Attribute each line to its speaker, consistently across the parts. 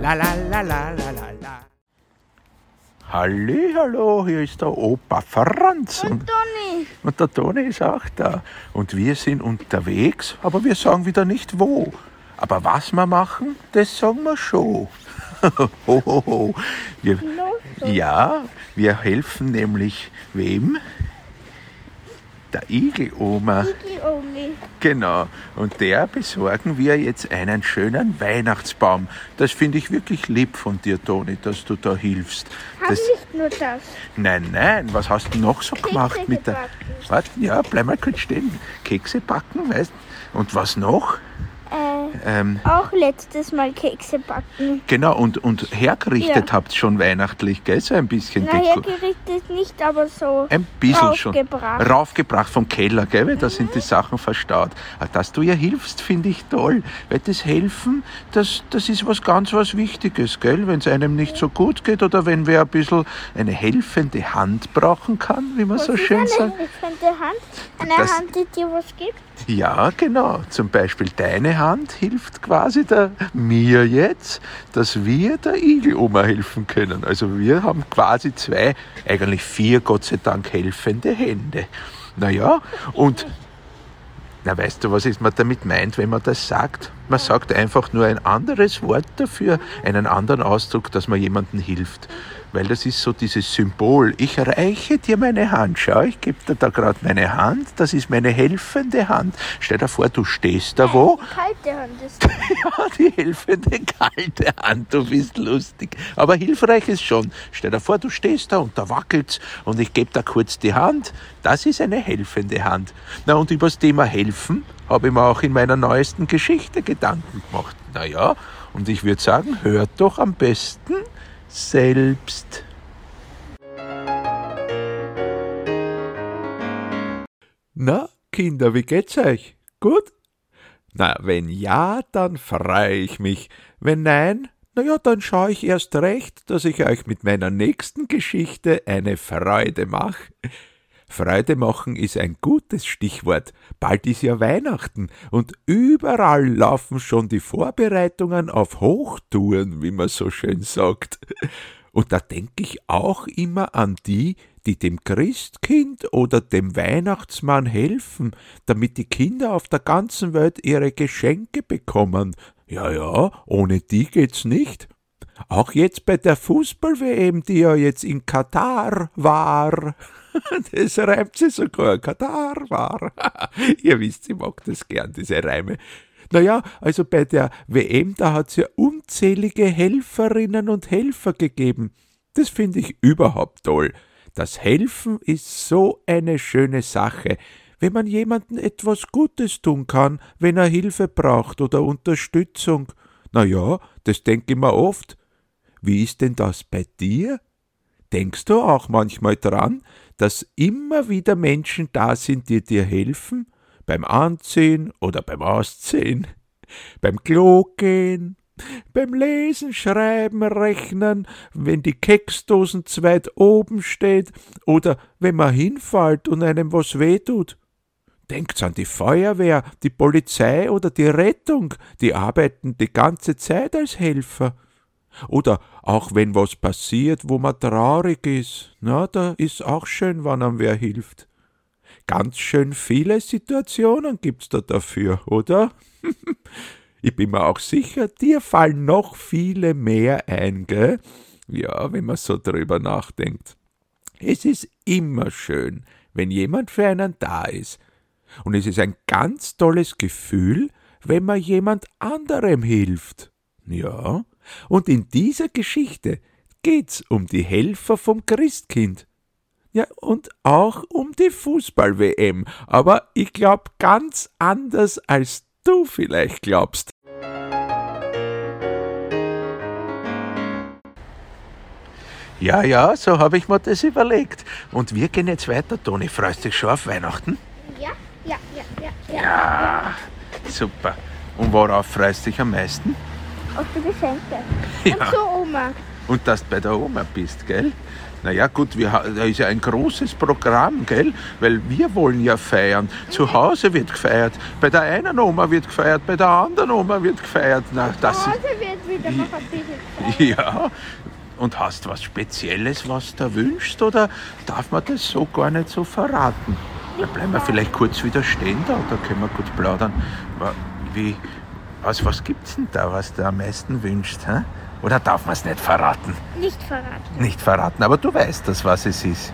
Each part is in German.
Speaker 1: La la la la la la la.
Speaker 2: Hallo, hier ist der Opa Franz und,
Speaker 3: Toni,
Speaker 2: und der Toni ist auch da. Und wir sind unterwegs, aber wir sagen wieder nicht wo. Aber was wir machen, das sagen wir schon. ho, ho, ho. Wir, ja, wir helfen nämlich wem? Der Igeloma. Genau. Und der besorgen wir jetzt einen schönen Weihnachtsbaum. Das finde ich wirklich lieb von dir, Toni, dass du da hilfst.
Speaker 3: Hab
Speaker 2: Das,
Speaker 3: nicht nur das.
Speaker 2: nein, nein, was hast du noch so gemacht mit der.
Speaker 3: gebacken.
Speaker 2: Warte, ja, bleib mal kurz stehen. Kekse backen, weißt Und was noch?
Speaker 3: Äh,
Speaker 2: Ähm,
Speaker 3: auch letztes Mal Kekse backen.
Speaker 2: genau, und, und hergerichtet
Speaker 3: Ja.
Speaker 2: habt schon weihnachtlich, gell? So ein bisschen
Speaker 3: Nachher
Speaker 2: Deko.
Speaker 3: gerichtet nicht, aber so
Speaker 2: Ein bisschen schon.
Speaker 3: raufgebracht.
Speaker 2: Raufgebracht vom Keller, gell? Weil da sind die Sachen verstaut. Aber Dass du ihr hilfst, finde ich toll. Weil das Helfen, das, das ist was ganz was Wichtiges, gell? Wenn es einem nicht so gut geht oder wenn wer ein bisschen eine helfende Hand brauchen kann, wie man
Speaker 3: Was
Speaker 2: so schön
Speaker 3: eine
Speaker 2: sagt.
Speaker 3: helfende Hand? Eine
Speaker 2: Das-
Speaker 3: Hand, die dir was gibt?
Speaker 2: Ja, genau. Zum Beispiel deine Hand hilft quasi der, mir jetzt, dass wir der Igeloma helfen können. Also wir haben quasi zwei, eigentlich vier, Gott sei Dank, helfende Hände. Naja, und na, weißt du, was ist man damit meint, wenn man das sagt? Man sagt einfach nur ein anderes Wort dafür, einen anderen Ausdruck, dass man jemandem hilft. Weil das ist so dieses Symbol. Ich reiche dir meine Hand. Schau, ich gebe dir da gerade meine Hand. Das ist meine helfende Hand. Stell dir vor, du stehst da wo?
Speaker 3: Kalte Hand ist
Speaker 2: Ja, die helfende kalte Hand, du bist lustig. Aber hilfreich ist schon. Stell dir vor, du stehst da und da wackelt's und ich gebe da kurz die Hand. Das ist eine helfende Hand. Na und über das Thema helfen habe ich mir auch in meiner neuesten Geschichte Gedanken gemacht. Na ja, und ich würde sagen, hört doch am besten selbst. Na, Kinder, wie geht's euch? Gut? Na, wenn ja, dann freue ich mich. Wenn nein, na ja, dann schaue ich erst recht, dass ich euch mit meiner nächsten Geschichte eine Freude mache. Freude machen ist ein gutes Stichwort. Bald ist ja Weihnachten und überall laufen schon die Vorbereitungen auf Hochtouren, wie man so schön sagt. Und da denke ich auch immer an die, die dem Christkind oder dem Weihnachtsmann helfen, damit die Kinder auf der ganzen Welt ihre Geschenke bekommen. Ja, ja, ohne die geht's nicht. Auch jetzt bei der Fußball-WM, die ja jetzt in Katar war. Das reimt sich sogar, Katar war. Ihr wisst, ich mag das gern, diese Reime. Naja, also bei der WM, da hat's ja unzählige Helferinnen und Helfer gegeben. Das finde ich überhaupt toll. Das Helfen ist so eine schöne Sache, wenn man jemandem etwas Gutes tun kann, wenn er Hilfe braucht oder Unterstützung. Na ja, das denke ich mir oft. Wie ist denn das bei dir? Denkst du auch manchmal dran, dass immer wieder Menschen da sind, die dir helfen? Beim Anziehen oder beim Ausziehen? Beim Klo gehen? Beim Lesen, Schreiben, Rechnen, wenn die Keksdosen zu weit oben steht oder wenn man hinfällt und einem was wehtut? Denkt's an die Feuerwehr, die Polizei oder die Rettung, die arbeiten die ganze Zeit als Helfer. Oder auch wenn was passiert, wo man traurig ist, na, da ist auch schön, wenn einem wer hilft. Ganz schön viele Situationen gibt's da dafür, oder? ich bin mir auch sicher, dir fallen noch viele mehr ein, gell? Ja, wenn man so drüber nachdenkt. Es ist immer schön, wenn jemand für einen da ist. Und es ist ein ganz tolles Gefühl, wenn man jemand anderem hilft. Ja, und in dieser Geschichte geht's um die Helfer vom Christkind. Ja, und auch um die Fußball-WM, aber ich glaub ganz anders, als du vielleicht glaubst. Ja, ja, so habe ich mir das überlegt. Und wir gehen jetzt weiter, Toni. Freust dich schon auf Weihnachten?
Speaker 3: Ja, ja, ja, ja, ja.
Speaker 2: Ja, super. Und worauf freust du dich am meisten?
Speaker 3: Auf die Geschenke.
Speaker 2: Ja.
Speaker 3: Und so, Oma.
Speaker 2: Und dass du bei der Oma bist, gell? Naja, gut, wir, da ist ja ein großes Programm, gell? Weil wir wollen ja feiern. Zu Hause wird gefeiert. Bei der einen Oma wird gefeiert, bei der anderen Oma wird gefeiert. Na, das
Speaker 3: Zu. Hause wird wieder noch ein bisschen gefeiert.
Speaker 2: Ja. Und hast was Spezielles, was du wünschst, oder darf man das so gar nicht so verraten? Dann bleiben wir vielleicht kurz wieder stehen da, da können wir gut plaudern. Wie, was, was gibt's denn da, was du am meisten wünschst? Hä? Oder darf man es nicht verraten?
Speaker 3: Nicht verraten.
Speaker 2: Nicht verraten, aber du weißt das, was es ist.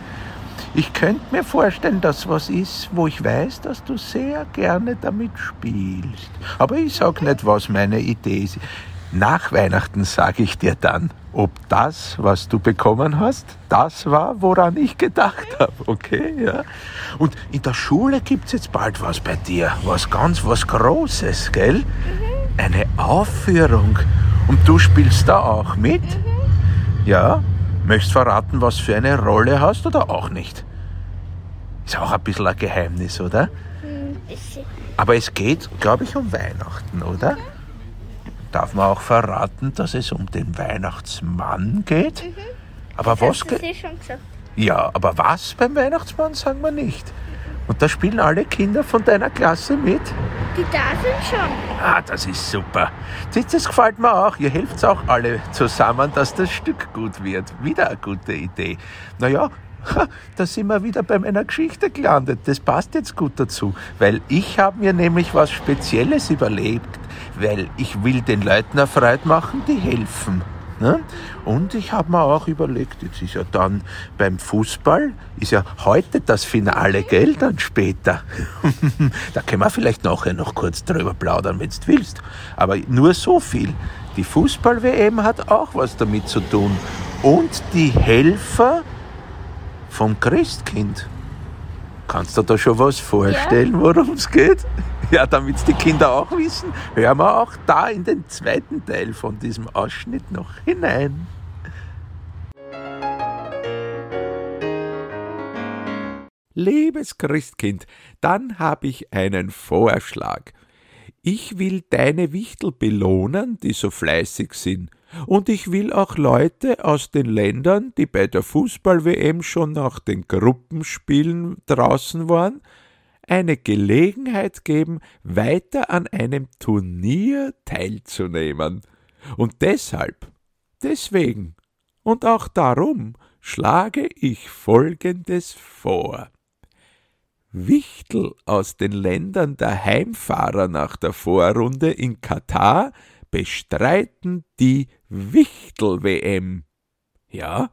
Speaker 2: Ich könnte mir vorstellen, dass was ist, wo ich weiß, dass du sehr gerne damit spielst. Aber ich sag nicht, was meine Idee ist. Nach Weihnachten sage ich dir dann, ob das, was du bekommen hast, das war, woran ich gedacht habe. Okay, ja. Und in der Schule gibt's jetzt bald was bei dir, was ganz was Großes, gell? Eine Aufführung. Und du spielst da auch mit? Ja, möchtest verraten, was für eine Rolle hast oder auch nicht? Ist auch ein bisschen ein Geheimnis, oder?
Speaker 3: Ein bisschen.
Speaker 2: Aber es geht, glaube ich, um Weihnachten, oder? Darf man auch verraten, dass es um den Weihnachtsmann geht? Aber was
Speaker 3: Hast du
Speaker 2: geht?
Speaker 3: eh.
Speaker 2: Ja, aber was beim Weihnachtsmann sagen wir nicht. Und da spielen alle Kinder von deiner Klasse mit?
Speaker 3: Die da sind schon.
Speaker 2: Ah, das ist super. Das, das gefällt mir auch. Ihr helft auch alle zusammen, dass das Stück gut wird. Wieder eine gute Idee. Naja, da sind wir wieder bei meiner Geschichte gelandet. Das passt jetzt gut dazu, weil ich habe mir nämlich was Spezielles überlegt, weil ich will den Leuten eine Freude machen, die helfen. Ne? Und ich habe mir auch überlegt, jetzt ist ja dann beim Fußball, ist ja heute das Finale, gell, dann später. da können wir vielleicht nachher noch kurz drüber plaudern, wenn du willst. Aber nur so viel. Die Fußball-WM hat auch was damit zu tun. Und die Helfer vom Christkind. Kannst du da schon was vorstellen, worum es geht? Ja, damit die Kinder auch wissen, hören wir auch da in den zweiten Teil von diesem Ausschnitt noch hinein. Liebes Christkind, dann habe ich einen Vorschlag. Ich will deine Wichtel belohnen, die so fleißig sind. Und ich will auch Leute aus den Ländern, die bei der Fußball-WM schon nach den Gruppenspielen draußen waren, eine Gelegenheit geben, weiter an einem Turnier teilzunehmen. Und deshalb, deswegen und auch darum schlage ich Folgendes vor. Wichtel aus den Ländern der Heimfahrer nach der Vorrunde in Katar bestreiten die Wichtel-WM. Ja,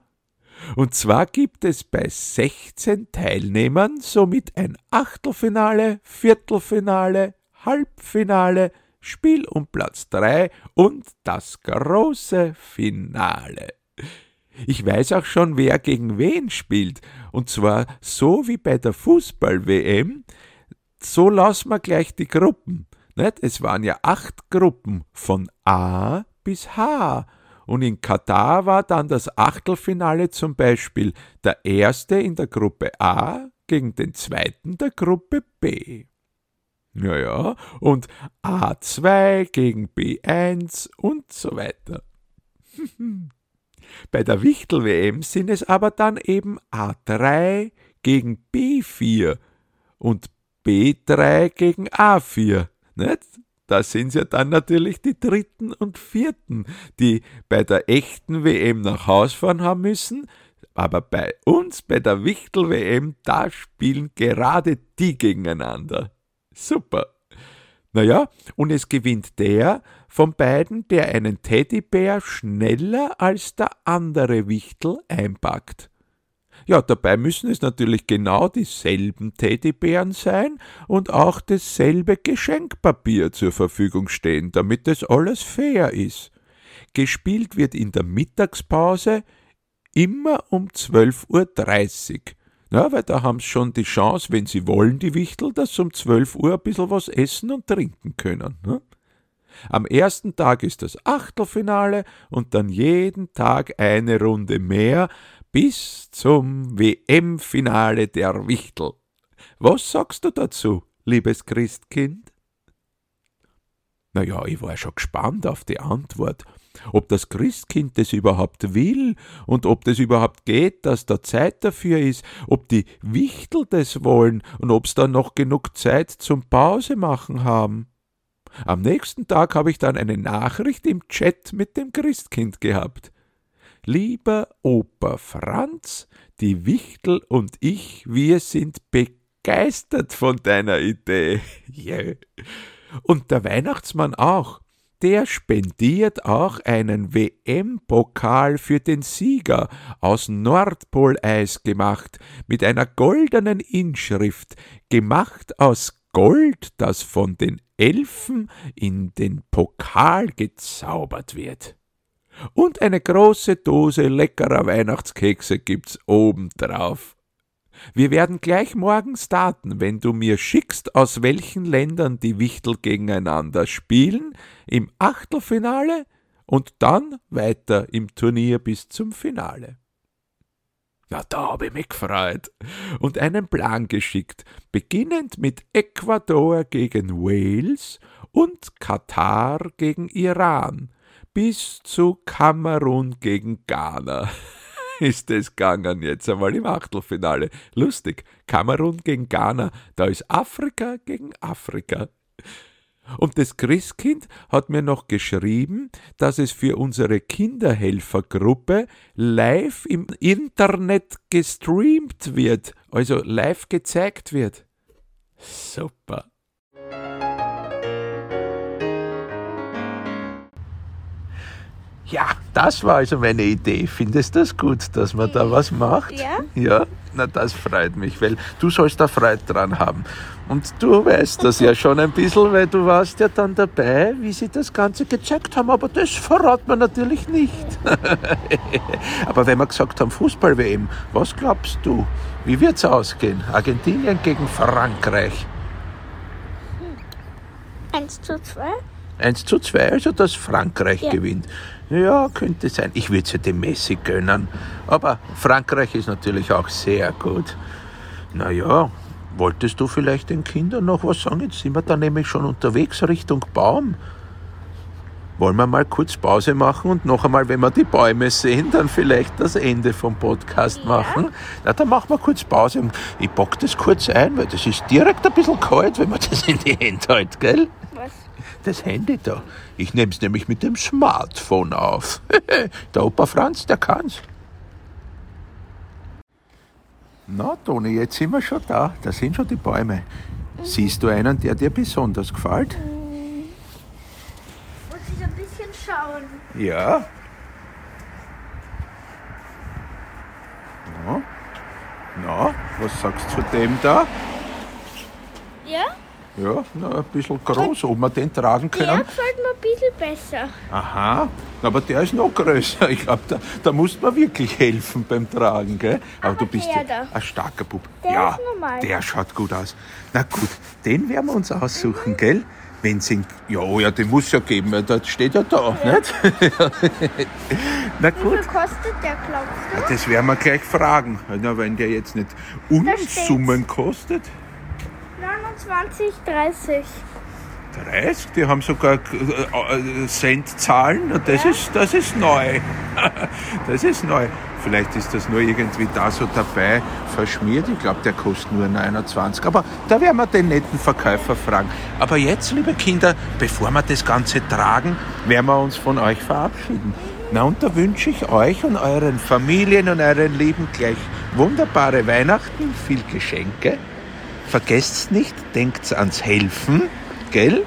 Speaker 2: und zwar gibt es bei 16 Teilnehmern somit ein Achtelfinale, Viertelfinale, Halbfinale, Spiel um Platz 3 und das große Finale. Ich weiß auch schon, wer gegen wen spielt. Und zwar so wie bei der Fußball-WM. So lassen wir gleich die Gruppen. Es waren ja acht Gruppen von A bis H. Und in Katar war dann das Achtelfinale zum Beispiel der erste in der Gruppe A gegen den zweiten der Gruppe B. Ja, ja, und A2 gegen B1 und so weiter. Bei der Wichtel-WM sind es aber dann eben A3 gegen B4 und B3 gegen A4. Nicht? Da sind ja dann natürlich die dritten und vierten, die bei der echten WM nach Haus fahren haben müssen. Aber bei uns, bei der Wichtel-WM, da spielen gerade die gegeneinander. Super. Naja, und es gewinnt der von beiden, der einen Teddybär schneller als der andere Wichtel einpackt. Ja, dabei müssen es natürlich genau dieselben Teddybären sein und auch dasselbe Geschenkpapier zur Verfügung stehen, damit es alles fair ist. Gespielt wird in der Mittagspause immer um 12.30 Uhr. Ja, weil da haben sie schon die Chance, wenn sie wollen, die Wichtel, dass sie um 12 Uhr ein bisschen was essen und trinken können. Ne? Am ersten Tag ist das Achtelfinale und dann jeden Tag eine Runde mehr bis zum WM-Finale der Wichtel. Was sagst du dazu, liebes Christkind? Na ja, ich war schon gespannt auf die Antwort, ob das Christkind das überhaupt will und ob das überhaupt geht, dass da Zeit dafür ist, ob die Wichtel das wollen und ob's da noch genug Zeit zum Pause machen haben. Am nächsten Tag habe ich dann eine Nachricht im Chat mit dem Christkind gehabt. Lieber Opa Franz, die Wichtel und ich, wir sind begeistert von deiner Idee. Yeah. Und der Weihnachtsmann auch. Der spendiert auch einen WM-Pokal für den Sieger aus Nordpoleis gemacht, mit einer goldenen Inschrift, gemacht aus Gold, das von den Elfen in den Pokal gezaubert wird. Und eine große Dose leckerer Weihnachtskekse gibt's obendrauf. Wir werden gleich morgen starten, wenn du mir schickst, aus welchen Ländern die Wichtel gegeneinander spielen, im Achtelfinale und dann weiter im Turnier bis zum Finale. Na, da habe ich mich gefreut und einen Plan geschickt, beginnend mit Ecuador gegen Wales und Katar gegen Iran bis zu Kamerun gegen Ghana. Ist es gegangen jetzt einmal im Achtelfinale. Lustig. Kamerun gegen Ghana, da ist Afrika gegen Afrika. Und das Christkind hat mir noch geschrieben, dass es für unsere Kinderhelfergruppe live im Internet gestreamt wird, also live gezeigt wird. Super. Ja, das war also meine Idee. Findest du das gut, dass man da was macht?
Speaker 3: Ja.
Speaker 2: Ja, na das freut mich, weil du sollst da Freude dran haben. Und du weißt das ja schon ein bisschen, weil du warst ja dann dabei, wie sie das Ganze gezeigt haben, aber das verrat man natürlich nicht. aber wenn wir gesagt haben, Fußball-WM, was glaubst du? Wie wird's ausgehen? Argentinien gegen Frankreich.
Speaker 3: 1 zu 2.
Speaker 2: 1 zu 2, also dass Frankreich
Speaker 3: Ja.
Speaker 2: gewinnt. Ja, könnte sein. Ich würde es ja dem Messi gönnen. Aber Frankreich ist natürlich auch sehr gut. Naja, wolltest du vielleicht den Kindern noch was sagen? Jetzt sind wir da nämlich schon unterwegs Richtung Baum. Wollen wir mal kurz Pause machen und noch einmal, wenn wir die Bäume sehen, dann vielleicht das Ende vom Podcast machen? Na, dann machen wir kurz Pause ich pack das kurz ein, weil das ist direkt ein bisschen kalt, wenn man das in die Hände hält, gell?
Speaker 3: Was?
Speaker 2: Das Handy da. Ich nehm's nämlich mit dem Smartphone auf. der Opa Franz, der kann's. Na, Toni, jetzt sind wir schon da. Da sind schon die Bäume. Siehst du einen, der dir besonders gefällt?
Speaker 3: Muss ich ein bisschen schauen.
Speaker 2: Ja. Na, na was sagst du zu dem da?
Speaker 3: Ja?
Speaker 2: Ja, na, ein bisschen groß, ob wir den tragen
Speaker 3: Der
Speaker 2: können.
Speaker 3: gefällt mir ein bisschen besser.
Speaker 2: Aha, aber der ist noch größer. Ich glaube, da, da muss man wirklich helfen beim Tragen, gell? Aber, du bist
Speaker 3: der
Speaker 2: ja
Speaker 3: da.
Speaker 2: ein starker Bub.
Speaker 3: Der
Speaker 2: ja,
Speaker 3: ist normal.
Speaker 2: der schaut gut aus. Na gut, den werden wir uns aussuchen, gell? Wenn sie, ja, oh ja, den muss ja geben, weil das steht ja da, nicht? Na
Speaker 3: Wie
Speaker 2: gut.
Speaker 3: viel kostet der, glaubst du?
Speaker 2: Das werden wir gleich fragen. Na, wenn der jetzt nicht Unsummen kostet.
Speaker 3: 29, 30.
Speaker 2: 30, die haben sogar äh, äh, Centzahlen. Und Das,
Speaker 3: Ja.
Speaker 2: ist, das ist neu. das ist neu. Vielleicht ist das nur irgendwie da so dabei verschmiert. Ich glaube, der kostet nur 29. Aber da werden wir den netten Verkäufer fragen. Aber jetzt, liebe Kinder, bevor wir das Ganze tragen, werden wir uns von euch verabschieden. Na, und da wünsche ich euch und euren Familien und euren Lieben gleich wunderbare Weihnachten, viel Geschenke. Vergesst's nicht, denkt ans Helfen, gell?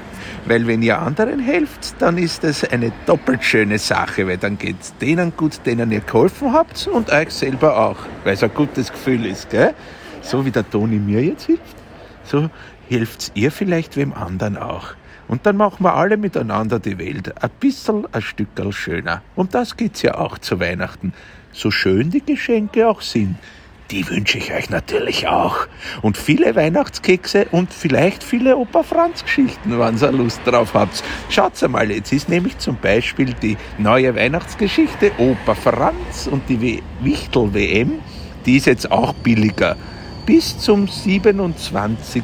Speaker 2: Weil wenn ihr anderen helft, dann ist es eine doppelt schöne Sache, weil dann geht's denen gut, denen ihr geholfen habt und euch selber auch, weil es ein gutes Gefühl ist, gell? So wie der Toni mir jetzt hilft, so helft's ihr vielleicht wem anderen auch. Und dann machen wir alle miteinander die Welt ein bisschen ein Stückel schöner. Um das geht's ja auch zu Weihnachten. So schön die Geschenke auch sind. Die wünsche ich euch natürlich auch. Und viele Weihnachtskekse und vielleicht viele Opa Franz Geschichten, wenn ihr Lust drauf habt. Schaut's einmal, jetzt ist nämlich zum Beispiel die neue Weihnachtsgeschichte Opa Franz und die Wichtel WM, die ist jetzt auch billiger. Bis zum 27.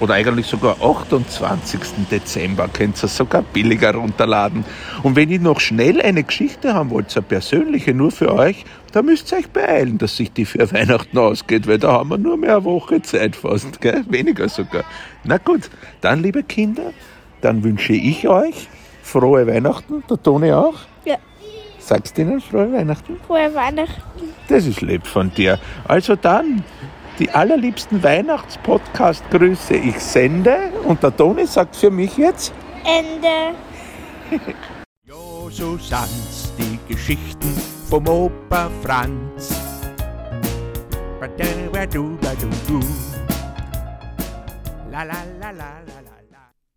Speaker 2: oder eigentlich sogar 28. Dezember könnt ihr es sogar billiger runterladen. Und wenn ihr noch schnell eine Geschichte haben wollt, eine persönliche nur für euch, da müsst ihr euch beeilen, dass sich die für Weihnachten ausgeht, weil da haben wir nur mehr eine Woche Zeit fast, gell? weniger sogar. Na gut, dann liebe Kinder, dann wünsche ich euch frohe Weihnachten, der Toni auch.
Speaker 3: Ja.
Speaker 2: Sagst du ihnen frohe Weihnachten?
Speaker 3: Frohe Weihnachten.
Speaker 2: Das ist lieb von dir. Also dann, die allerliebsten Weihnachtspodcast-Grüße ich sende und der Toni sagt für mich jetzt
Speaker 3: Ende.
Speaker 1: Jo, so sind's die Geschichten vom Opa Franz. La la la la la.